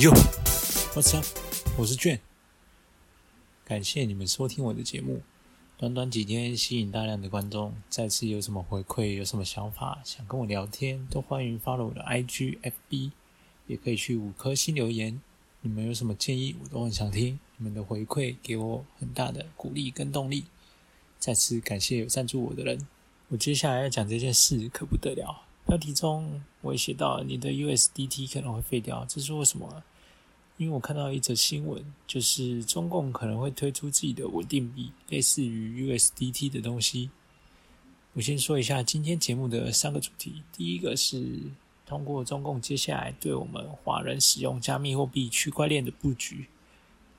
Yo，What's up？我是卷，感谢你们收听我的节目。短短几天，吸引大量的观众。再次有什么回馈，有什么想法，想跟我聊天，都欢迎 follow 我的 IG、FB，也可以去五颗星留言。你们有什么建议，我都很想听。你们的回馈给我很大的鼓励跟动力。再次感谢有赞助我的人。我接下来要讲这件事可不得了。标题中我也写到，你的 USDT 可能会废掉，这是为什么？因为我看到一则新闻，就是中共可能会推出自己的稳定币，类似于 USDT 的东西。我先说一下今天节目的三个主题，第一个是通过中共接下来对我们华人使用加密货币区块链的布局；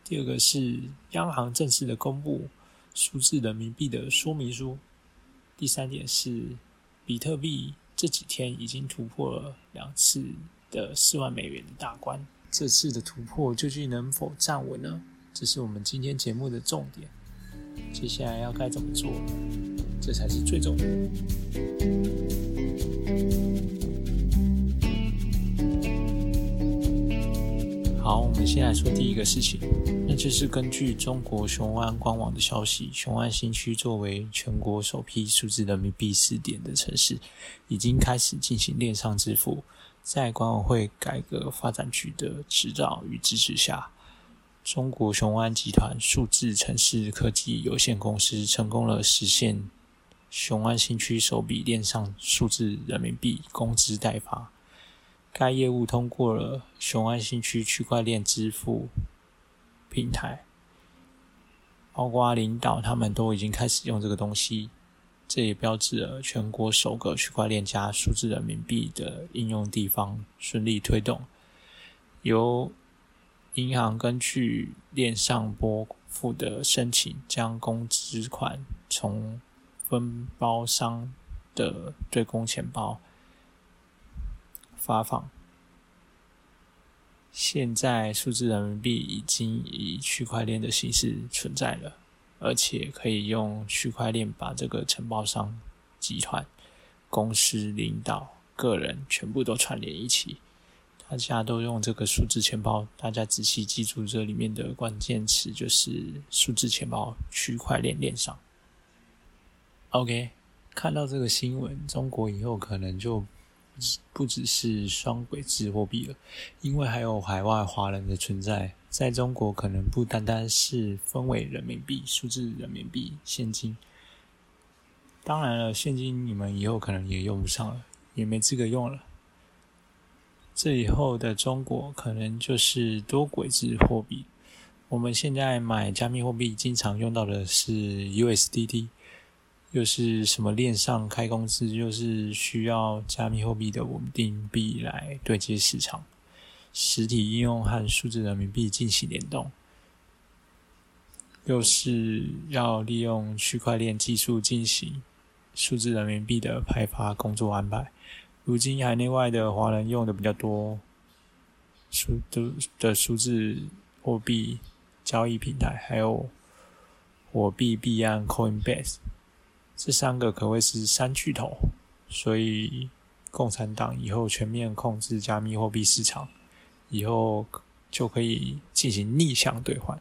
第二个是央行正式的公布数字人民币的说明书；第三点是比特币。这几天已经突破了两次的四万美元的大关，这次的突破究竟能否站稳呢？这是我们今天节目的重点。接下来要该怎么做？这才是最重要的。好，我们先来说第一个事情，那就是根据中国雄安官网的消息，雄安新区作为全国首批数字人民币试点的城市，已经开始进行链上支付。在管委会改革发展局的指导与支持下，中国雄安集团数字城市科技有限公司成功了实现雄安新区首笔链上数字人民币工资代发。该业务通过了雄安新区区块链支付平台，包括领导他们都已经开始用这个东西，这也标志了全国首个区块链加数字人民币的应用地方顺利推动。由银行根据链上拨付的申请，将工资款从分包商的对公钱包。发放。现在数字人民币已经以区块链的形式存在了，而且可以用区块链把这个承包商、集团、公司领导、个人全部都串联一起。大家都用这个数字钱包，大家仔细记住这里面的关键词，就是数字钱包、区块链链上。OK，看到这个新闻，中国以后可能就。不只是双轨制货币了，因为还有海外华人的存在，在中国可能不单单是分为人民币、数字人民币、现金。当然了，现金你们以后可能也用不上了，也没资格用了。这以后的中国可能就是多轨制货币。我们现在买加密货币经常用到的是 USDT。又是什么链上开公司，又是需要加密货币的稳定币来对接市场，实体应用和数字人民币进行联动，又是要利用区块链技术进行数字人民币的派发工作安排。如今海内外的华人用的比较多，数的的数字货币交易平台，还有火币币安 Coinbase。这三个可谓是三巨头，所以共产党以后全面控制加密货币市场，以后就可以进行逆向兑换，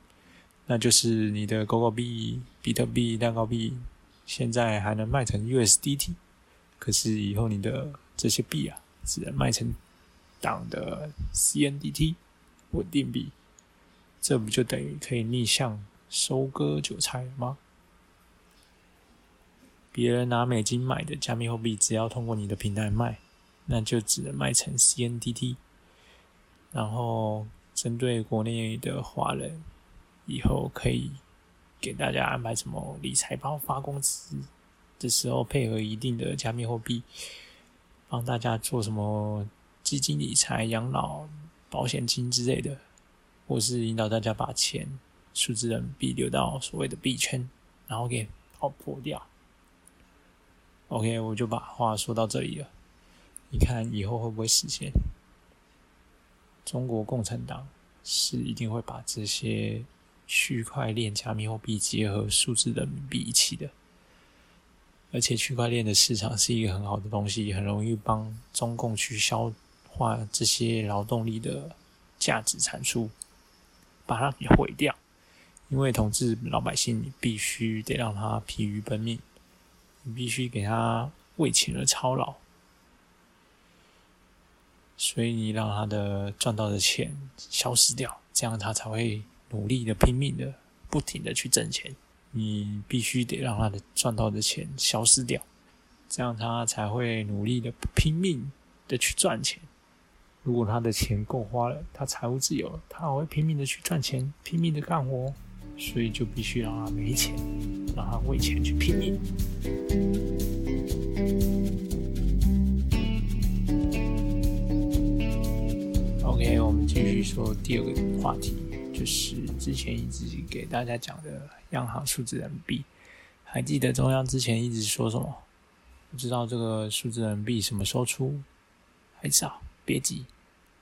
那就是你的狗狗币、比特币、蛋糕币，现在还能卖成 USDT，可是以后你的这些币啊，只能卖成党的 CNDT 稳定币，这不就等于可以逆向收割韭菜吗？别人拿美金买的加密货币，只要通过你的平台卖，那就只能卖成 CNDT。然后针对国内的华人，以后可以给大家安排什么理财包发工资的时候，配合一定的加密货币，帮大家做什么基金理财、养老保险金之类的，或是引导大家把钱数字人民币留到所谓的币圈，然后给泡破掉。OK，我就把话说到这里了。你看以后会不会实现？中国共产党是一定会把这些区块链、加密货币结合数字人民币一起的。而且区块链的市场是一个很好的东西，很容易帮中共去消化这些劳动力的价值产出，把它给毁掉。因为统治老百姓，你必须得让他疲于奔命，你必须给他为钱而操劳，所以你让他的赚到的钱消失掉，这样他才会努力的、拼命的、不停的去挣钱。你必须得让他的赚到的钱消失掉，这样他才会努力的、拼命的去赚钱。如果他的钱够花了，他财务自由了，他会拼命的去赚钱，拼命的干活。所以就必须让他没钱，让他为钱去拼命。继续说第二个话题，就是之前一直给大家讲的央行数字人民币。还记得中央之前一直说什么？不知道这个数字人民币什么时候出？还早，别急，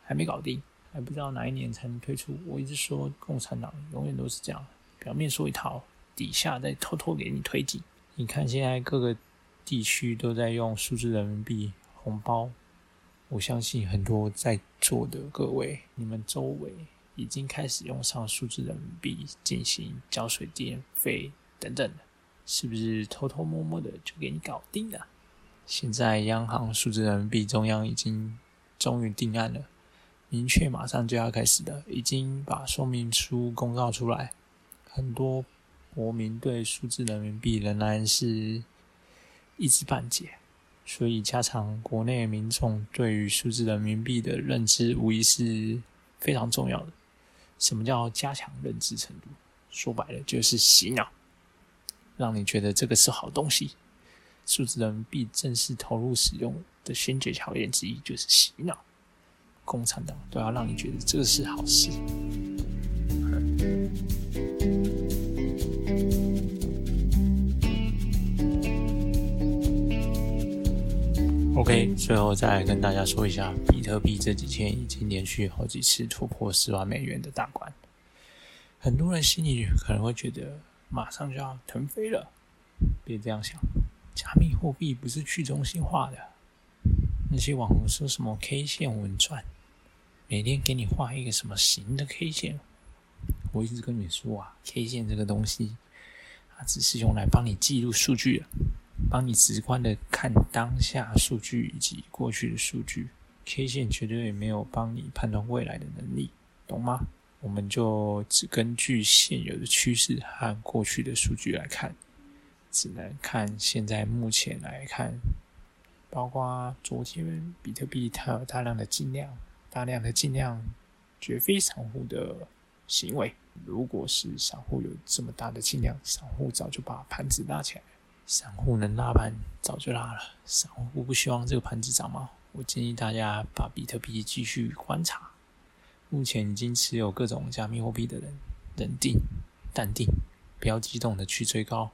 还没搞定，还不知道哪一年才能推出。我一直说共产党永远都是这样。表面说一套，底下再偷偷给你推进。你看现在各个地区都在用数字人民币红包，我相信很多在座的各位，你们周围已经开始用上数字人民币进行交水电费等等的，是不是偷偷摸摸的就给你搞定了？现在央行数字人民币中央已经终于定案了，明确马上就要开始的，已经把说明书公告出来。很多国民对数字人民币仍然是一知半解，所以加强国内民众对于数字人民币的认知，无疑是非常重要的。什么叫加强认知程度？说白了就是洗脑，让你觉得这个是好东西。数字人民币正式投入使用的先决条件之一就是洗脑，共产党都要让你觉得这个是好事。OK，最后再跟大家说一下，比特币这几天已经连续好几次突破十万美元的大关。很多人心里可能会觉得马上就要腾飞了，别这样想。加密货币不是去中心化的，那些网红说什么 K 线稳赚，每天给你画一个什么形的 K 线，我一直跟你说啊，K 线这个东西，它只是用来帮你记录数据的。帮你直观的看当下数据以及过去的数据，K 线绝对没有帮你判断未来的能力，懂吗？我们就只根据现有的趋势和过去的数据来看，只能看现在目前来看，包括昨天比特币它有大量的进量，大量的进量绝非散户的行为。如果是散户有这么大的进量，散户早就把盘子拉起来。散户能拉盘早就拉了，散户不希望这个盘子涨吗？我建议大家把比特币继续观察。目前已经持有各种加密货币的人，冷静、淡定，不要激动的去追高。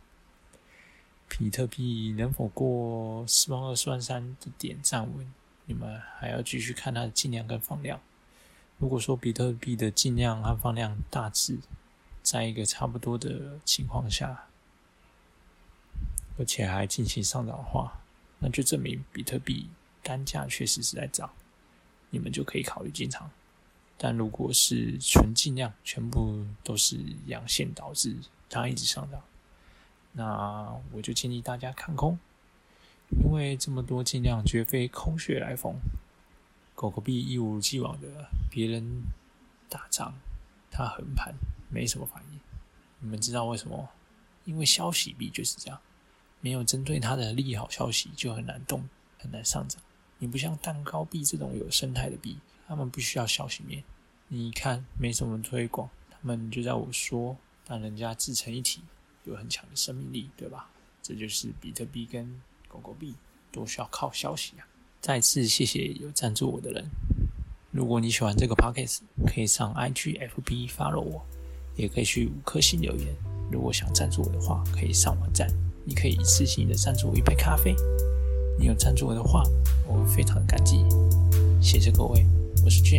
比特币能否过四万二、四万三的点站稳？你们还要继续看它的进量跟放量。如果说比特币的进量和放量大致在一个差不多的情况下，而且还进行上涨的话，那就证明比特币单价确实是在涨，你们就可以考虑进场。但如果是纯进量全部都是阳线导致它一直上涨，那我就建议大家看空，因为这么多进量绝非空穴来风。狗狗币一如既往的别人大涨，它横盘没什么反应。你们知道为什么？因为消息币就是这样。没有针对它的利好消息，就很难动，很难上涨。你不像蛋糕币这种有生态的币，他们不需要消息面。你看没什么推广，他们就在我说，但人家自成一体，有很强的生命力，对吧？这就是比特币跟狗狗币都需要靠消息啊。再次谢谢有赞助我的人。如果你喜欢这个 podcast，可以上 IGFB follow 我，也可以去五颗星留言。如果想赞助我的话，可以上网站。你可以一次性的赞助我一杯咖啡，你有赞助我的话，我会非常感激。谢谢各位，我是 J。